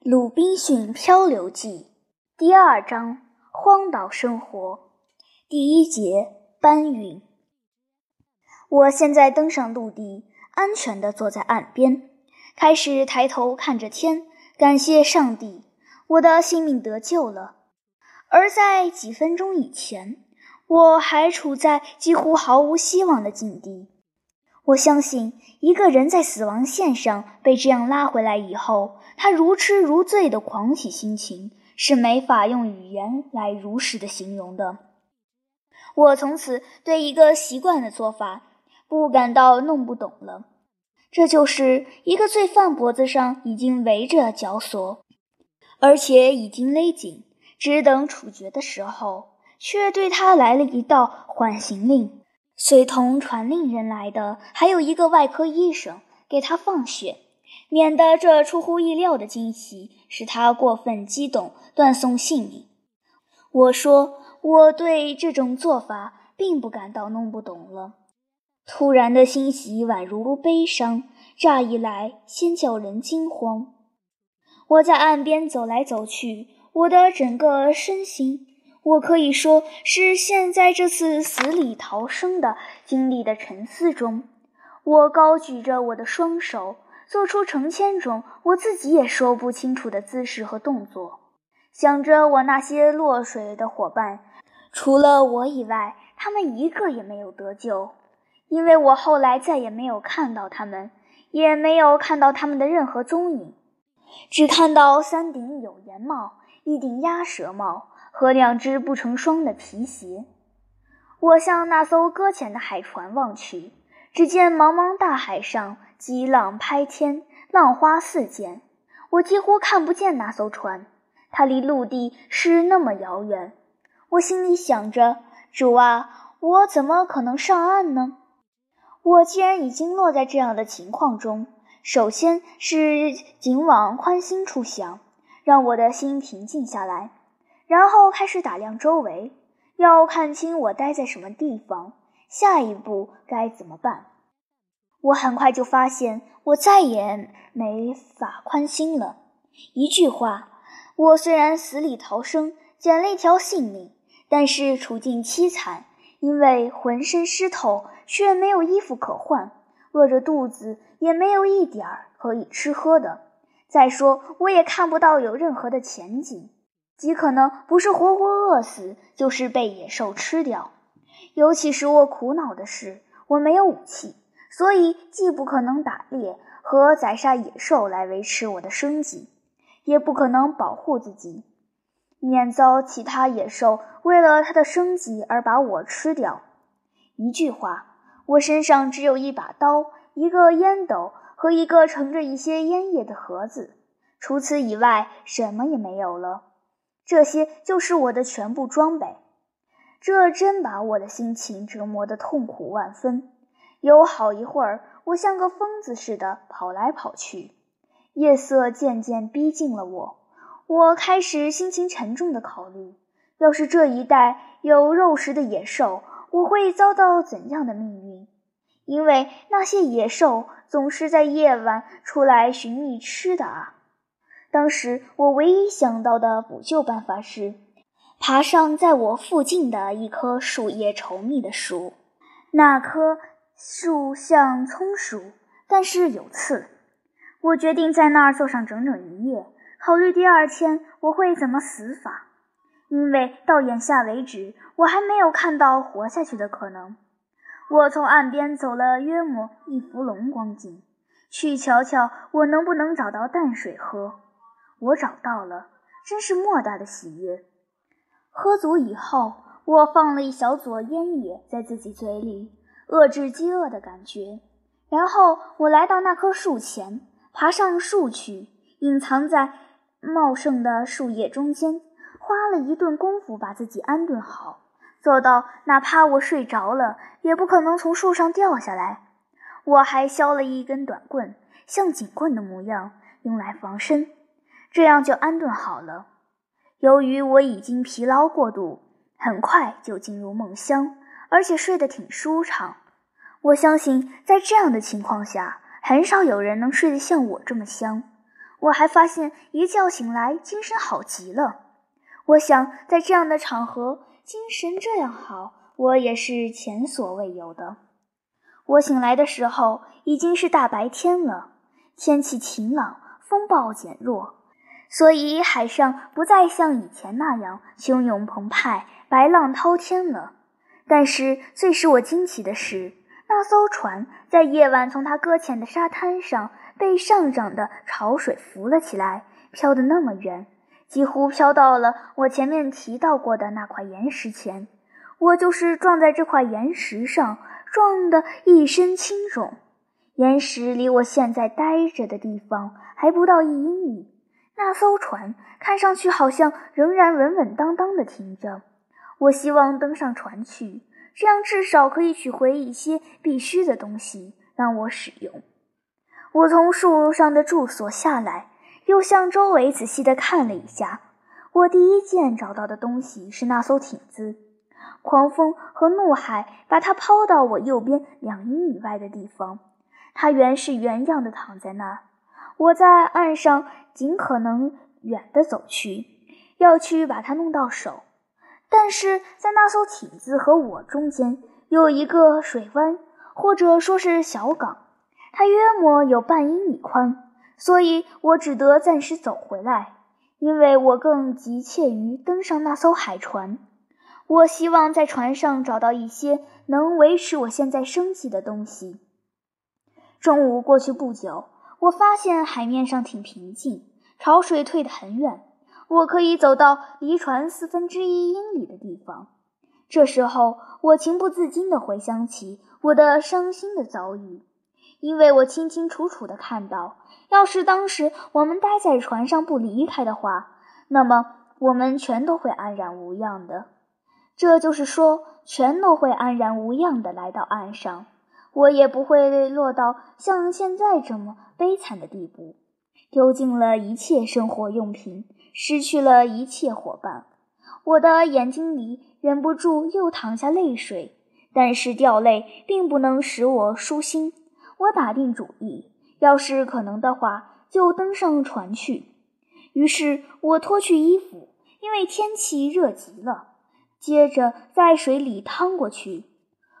《鲁滨逊漂流记》第二章：荒岛生活。第一节：搬运。我现在登上陆地，安全地坐在岸边，开始抬头看着天，感谢上帝，我的性命得救了。而在几分钟以前，我还处在几乎毫无希望的境地。我相信，一个人在死亡线上被这样拉回来以后，他如痴如醉的狂喜心情是没法用语言来如实的形容的。我从此对一个习惯的做法不感到弄不懂了，这就是一个罪犯脖子上已经围着绞索，而且已经勒紧，只等处决的时候，却对他来了一道缓刑令。随同传令人来的还有一个外科医生，给他放血，免得这出乎意料的惊喜使他过分激动，断送性命。我说我对这种做法并不感到弄不懂了。突然的欣喜宛如悲伤，乍一来先叫人惊慌。我在岸边走来走去，我的整个身心。我可以说是陷在这次死里逃生的经历的沉思中。我高举着我的双手，做出成千种我自己也说不清楚的姿势和动作，想着我那些落水的伙伴，除了我以外，他们一个也没有得救，因为我后来再也没有看到他们，也没有看到他们的任何踪影，只看到三顶有檐帽，一顶鸭舌帽。和两只不成双的皮鞋，我向那艘搁浅的海船望去，只见茫茫大海上激浪拍天，浪花四溅。我几乎看不见那艘船，它离陆地是那么遥远。我心里想着：主啊，我怎么可能上岸呢？我既然已经落在这样的情况中，首先是仅往宽心处想，让我的心平静下来。然后开始打量周围，要看清我待在什么地方，下一步该怎么办。我很快就发现，我再也没法宽心了。一句话，我虽然死里逃生，捡了一条性命，但是处境凄惨，因为浑身湿透，却没有衣服可换，饿着肚子，也没有一点儿可以吃喝的。再说，我也看不到有任何的前景。极可能不是活活饿死，就是被野兽吃掉。尤其使我苦恼的是，我没有武器，所以既不可能打猎和宰杀野兽来维持我的生计，也不可能保护自己，免遭其他野兽为了它的生计而把我吃掉。一句话，我身上只有一把刀、一个烟斗和一个盛着一些烟叶的盒子，除此以外，什么也没有了。这些就是我的全部装备，这真把我的心情折磨得痛苦万分。有好一会儿，我像个疯子似的跑来跑去。夜色渐渐逼近了我，我开始心情沉重地考虑：要是这一带有肉食的野兽，我会遭到怎样的命运？因为那些野兽总是在夜晚出来寻觅吃的啊。当时我唯一想到的补救办法是，爬上在我附近的一棵树叶稠密的树。那棵树像松树，但是有刺。我决定在那儿坐上整整一夜，考虑第二天我会怎么死法。因为到眼下为止，我还没有看到活下去的可能。我从岸边走了约莫一伏龙光景，去瞧瞧我能不能找到淡水喝。我找到了，真是莫大的喜悦。喝足以后，我放了一小撮烟叶在自己嘴里，遏制饥饿的感觉。然后我来到那棵树前，爬上树去，隐藏在茂盛的树叶中间，花了一顿功夫把自己安顿好，做到哪怕我睡着了，也不可能从树上掉下来。我还削了一根短棍，像警棍的模样，用来防身。这样就安顿好了。由于我已经疲劳过度，很快就进入梦乡，而且睡得挺舒畅。我相信，在这样的情况下，很少有人能睡得像我这么香。我还发现一觉醒来精神好极了。我想在这样的场合，精神这样好，我也是前所未有的。我醒来的时候已经是大白天了，天气晴朗，风暴减弱，所以海上不再像以前那样汹涌澎湃、白浪滔天了。但是最使我惊奇的是，那艘船在夜晚从它搁浅的沙滩上。被上涨的潮水浮了起来，飘得那么远，几乎飘到了我前面提到过的那块岩石前。我就是撞在这块岩石上，撞得一身青肿。岩石离我现在待着的地方还不到一英里。那艘船看上去好像仍然稳稳当当地停着。我希望登上船去，这样至少可以取回一些必须的东西让我使用。我从树上的住所下来，又向周围仔细地看了一下。我第一件找到的东西是那艘艇子。狂风和怒海把它抛到我右边两英里外的地方。它原是原样的躺在那儿。我在岸上尽可能远地走去，要去把它弄到手。但是在那艘艇子和我中间有一个水湾，或者说是小港。它约莫有半英里宽，所以我只得暂时走回来，因为我更急切于登上那艘海船。我希望在船上找到一些能维持我现在生计的东西。中午过去不久，我发现海面上挺平静，潮水退得很远，我可以走到离船四分之一英里的地方。这时候，我情不自禁地回想起我的伤心的遭遇。因为我清清楚楚地看到，要是当时我们待在船上不离开的话，那么我们全都会安然无恙的。这就是说，全都会安然无恙地来到岸上，我也不会落到像现在这么悲惨的地步，丢尽了一切生活用品，失去了一切伙伴。我的眼睛里忍不住又淌下泪水，但是掉泪并不能使我舒心。我打定主意，要是可能的话，就登上船去。于是我脱去衣服，因为天气热极了。接着在水里趟过去。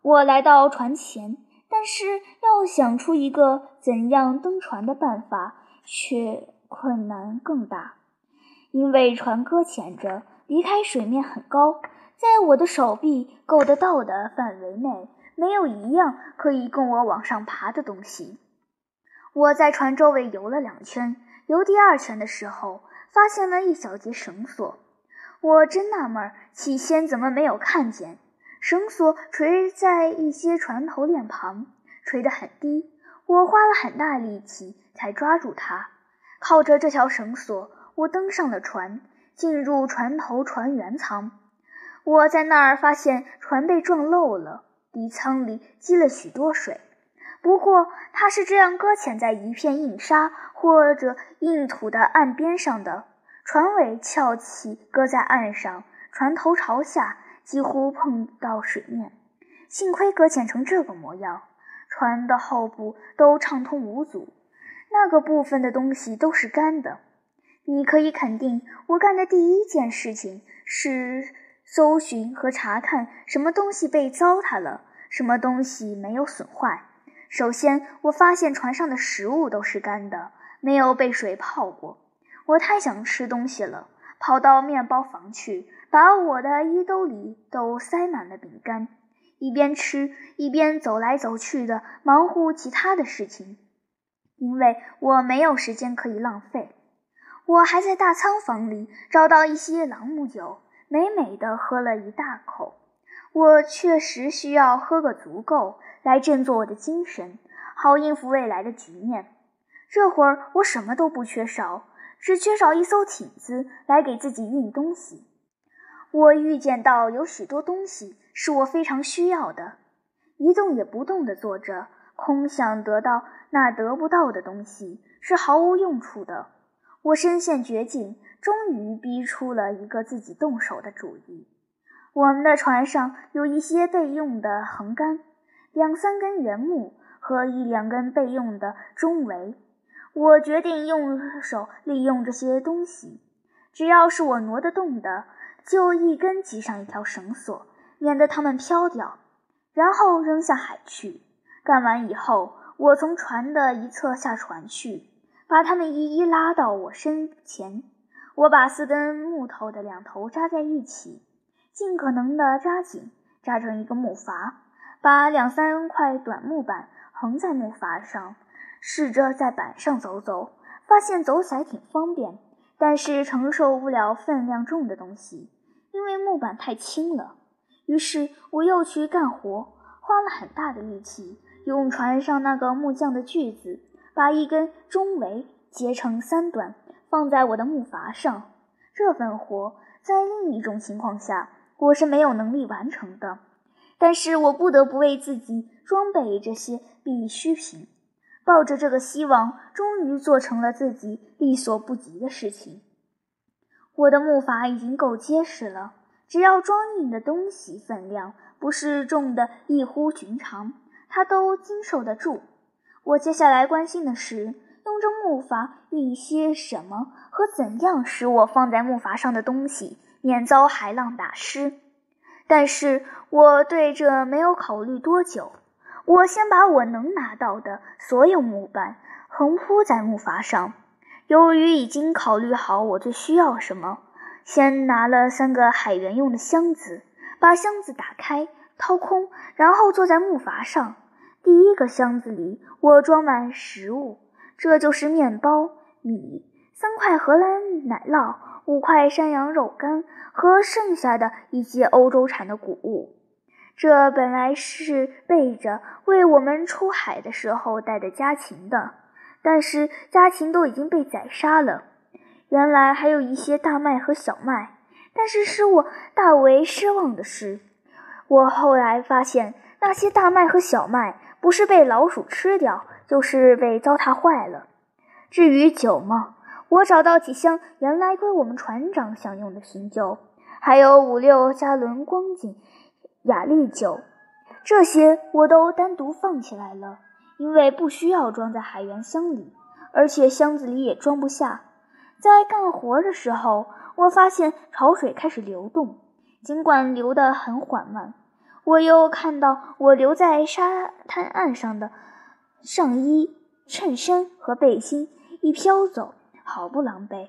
我来到船前，但是要想出一个怎样登船的办法，却困难更大，因为船搁浅着，离开水面很高，在我的手臂够得到的范围内。没有一样可以供我往上爬的东西。我在船周围游了两圈，游第二圈的时候，发现了一小节绳索。我真纳闷，起先怎么没有看见？绳索垂在一些船头链旁，垂得很低。我花了很大力气才抓住它。靠着这条绳索，我登上了船，进入船头船员舱。我在那儿发现船被撞漏了。底舱里积了许多水，不过它是这样搁浅在一片硬沙或者硬土的岸边上的。船尾翘起，搁在岸上，船头朝下，几乎碰到水面。幸亏搁浅成这个模样，船的后部都畅通无阻，那个部分的东西都是干的。你可以肯定，我干的第一件事情是。搜寻和查看什么东西被糟蹋了，什么东西没有损坏。首先，我发现船上的食物都是干的，没有被水泡过。我太想吃东西了，跑到面包房去，把我的衣兜里都塞满了饼干，一边吃一边走来走去的忙乎其他的事情，因为我没有时间可以浪费。我还在大仓房里找到一些朗姆酒。美美的喝了一大口，我确实需要喝个足够，来振作我的精神，好应付未来的局面。这会儿我什么都不缺少，只缺少一艘艇子来给自己运东西。我预见到有许多东西是我非常需要的，一动也不动地坐着，空想得到那得不到的东西是毫无用处的。我深陷绝境。终于逼出了一个自己动手的主意。我们的船上有一些备用的横杆，两三根圆木和一两根备用的中桅。我决定用手利用这些东西，只要是我挪得动的，就一根系上一条绳索，免得它们飘掉，然后扔下海去。干完以后，我从船的一侧下船去，把它们一一拉到我身前。我把四根木头的两头扎在一起，尽可能的扎紧，扎成一个木筏，把两三块短木板横在木筏上。试着在板上走走，发现走起来挺方便，但是承受不了分量重的东西，因为木板太轻了。于是我又去干活，花了很大的力气，用船上那个木匠的锯子，把一根中围截成三段，放在我的木筏上。这份活在另一种情况下我是没有能力完成的，但是我不得不为自己装备这些必需品。抱着这个希望，终于做成了自己力所不及的事情。我的木筏已经够结实了，只要装运的东西分量不是重的异乎寻常，它都经受得住。我接下来关心的是，用这木筏运些什么和怎样使我放在木筏上的东西免遭海浪打湿。但是我对这没有考虑多久。我先把我能拿到的所有木板横铺在木筏上。由于已经考虑好我最需要什么，先拿了三个海员用的箱子，把箱子打开掏空，然后坐在木筏上。第一个箱子里我装满食物，这就是面包、米、三块荷兰奶酪、五块山羊肉干和剩下的一些欧洲产的谷物。这本来是备着为我们出海的时候带的家禽的，但是家禽都已经被宰杀了。原来还有一些大麦和小麦，但是使我大为失望的是，我后来发现那些大麦和小麦不是被老鼠吃掉，就是被糟蹋坏了。至于酒嘛，我找到几箱原来归我们船长享用的新酒，还有五六加仑光景。雅丽酒，这些我都单独放起来了，因为不需要装在海员箱里，而且箱子里也装不下。在干活的时候，我发现潮水开始流动，尽管流得很缓慢。我又看到我留在沙滩岸上的上衣、衬衫和背心一飘走，好不狼狈。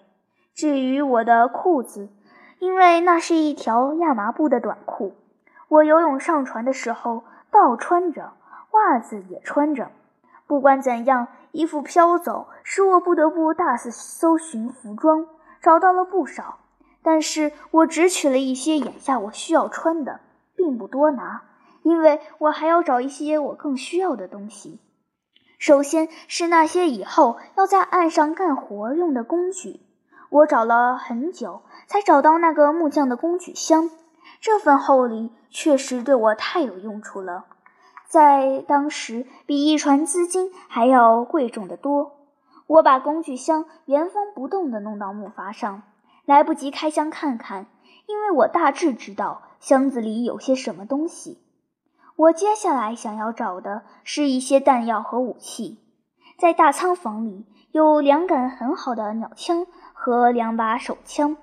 至于我的裤子，因为那是一条亚麻布的短裤。我游泳上船的时候，倒穿着袜子也穿着。不管怎样，衣服飘走，使我不得不大肆搜寻服装，找到了不少。但是我只取了一些眼下我需要穿的，并不多拿，因为我还要找一些我更需要的东西。首先是那些以后要在岸上干活用的工具。我找了很久，才找到那个木匠的工具箱。这份厚礼确实对我太有用处了，在当时比一船资金还要贵重的多。我把工具箱原封不动地弄到木筏上，来不及开箱看看，因为我大致知道箱子里有些什么东西。我接下来想要找的是一些弹药和武器。在大仓房里有两杆很好的鸟枪和两把手枪，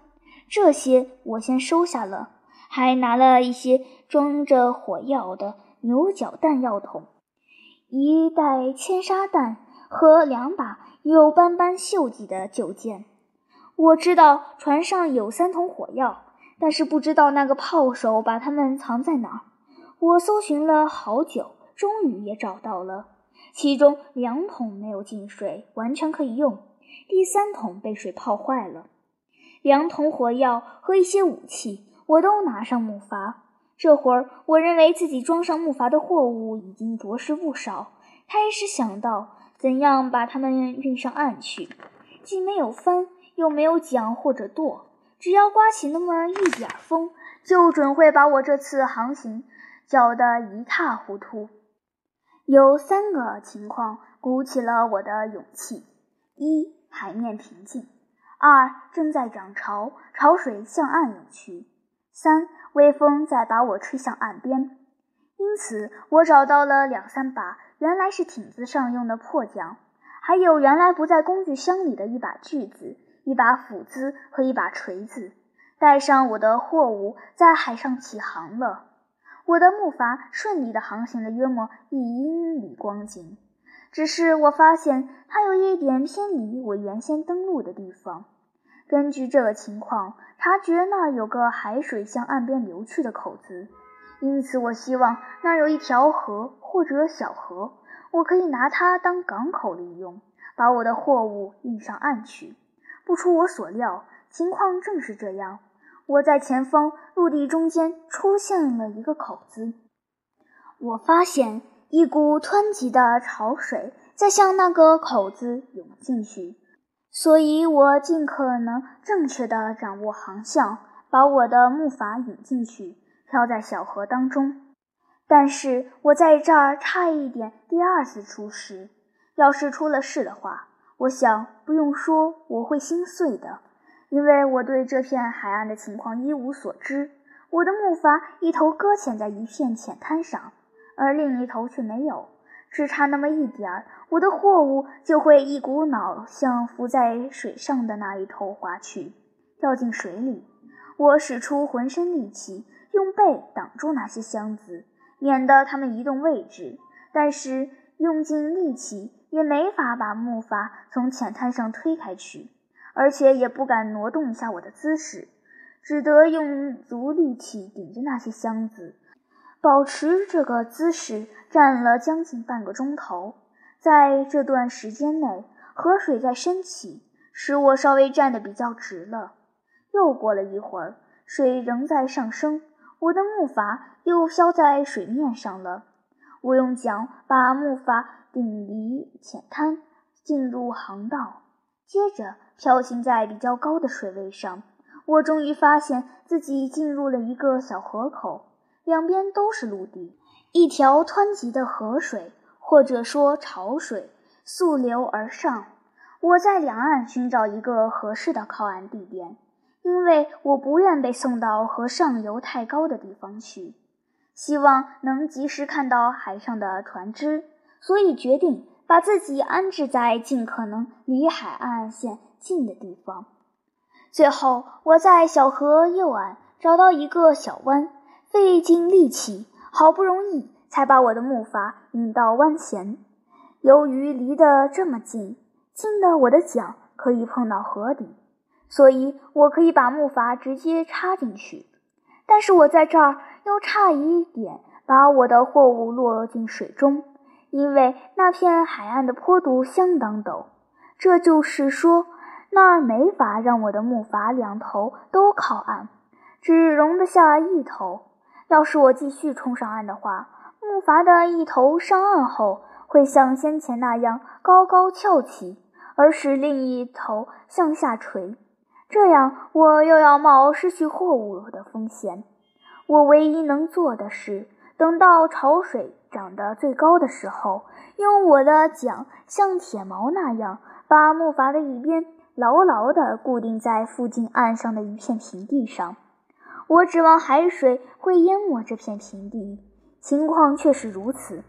这些我先收下了。还拿了一些装着火药的牛角弹药桶，一袋千沙弹和两把有斑斑锈迹的旧剑。我知道船上有三桶火药，但是不知道那个炮手把它们藏在哪儿。我搜寻了好久，终于也找到了。其中两桶没有进水，完全可以用；第三桶被水泡坏了。两桶火药和一些武器。我都拿上木筏，这会儿我认为自己装上木筏的货物已经着实不少，开始想到怎样把它们运上岸去。既没有帆，又没有桨或者舵，只要刮起那么一点风，就准会把我这次航行搅得一塌糊涂。有三个情况鼓起了我的勇气：一、海面平静；二、正在涨潮，潮水向岸涌去。三微风在把我吹向岸边，因此我找到了两三把原来是艇子上用的破桨，还有原来不在工具箱里的一把锯子、一把斧子和一把锤子。带上我的货物，在海上起航了。我的木筏顺利地航行了约莫一英里光景，只是我发现它有一点偏离我原先登陆的地方。根据这个情况，察觉那儿有个海水向岸边流去的口子，因此我希望那儿有一条河或者小河，我可以拿它当港口利用，把我的货物运上岸去。不出我所料，情况正是这样。我在前方陆地中间出现了一个口子，我发现一股湍急的潮水在向那个口子涌进去，所以我尽可能正确地掌握航向，把我的木筏引进去，漂在小河当中。但是我在这儿差一点第二次出事，要是出了事的话，我想不用说，我会心碎的。因为我对这片海岸的情况一无所知，我的木筏一头搁浅在一片浅滩上，而另一头却没有，只差那么一点儿，我的货物就会一股脑向浮在水上的那一头划去，掉进水里。我使出浑身力气，用背挡住那些箱子，免得它们移动位置，但是用尽力气也没法把木筏从浅滩上推开去。而且也不敢挪动一下我的姿势，只得用足力气顶着那些箱子，保持这个姿势站了将近半个钟头。在这段时间内，河水在升起，使我稍微站得比较直了。又过了一会儿，水仍在上升，我的木筏又漂在水面上了。我用桨把木筏顶离浅滩，进入航道，接着。漂行在比较高的水位上，我终于发现自己进入了一个小河口，两边都是陆地，一条湍急的河水，或者说潮水，溯流而上。我在两岸寻找一个合适的靠岸地点，因为我不愿被送到河上游太高的地方去，希望能及时看到海上的船只，所以决定把自己安置在尽可能离海岸线。近的地方。最后，我在小河右岸找到一个小湾，费尽力气，好不容易才把我的木筏引到湾前。由于离得这么近，近的我的桨可以碰到河底，所以我可以把木筏直接插进去。但是我在这儿又差一点把我的货物落进水中，因为那片海岸的坡度相当陡。这就是说。那儿没法让我的木筏两头都靠岸，只容得下一头。要是我继续冲上岸的话，木筏的一头上岸后会像先前那样高高翘起，而使另一头向下垂，这样我又要冒失去货物的风险。我唯一能做的是，等到潮水涨得最高的时候，用我的桨像铁锚那样把木筏的一边。牢牢地固定在附近岸上的一片平地上，我指望海水会淹没这片平地。情况却是如此，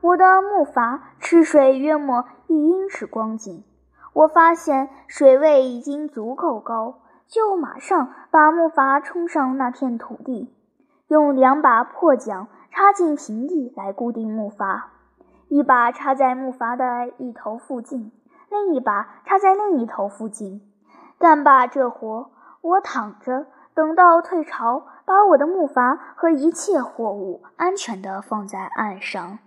我的木筏吃水约莫一英尺光景。我发现水位已经足够高，就马上把木筏冲上那片土地，用两把破桨插进平地来固定木筏，一把插在木筏的一头附近。另一把插在另一头附近，干罢这活，我躺着等到退潮，把我的木筏和一切货物安全地放在岸上。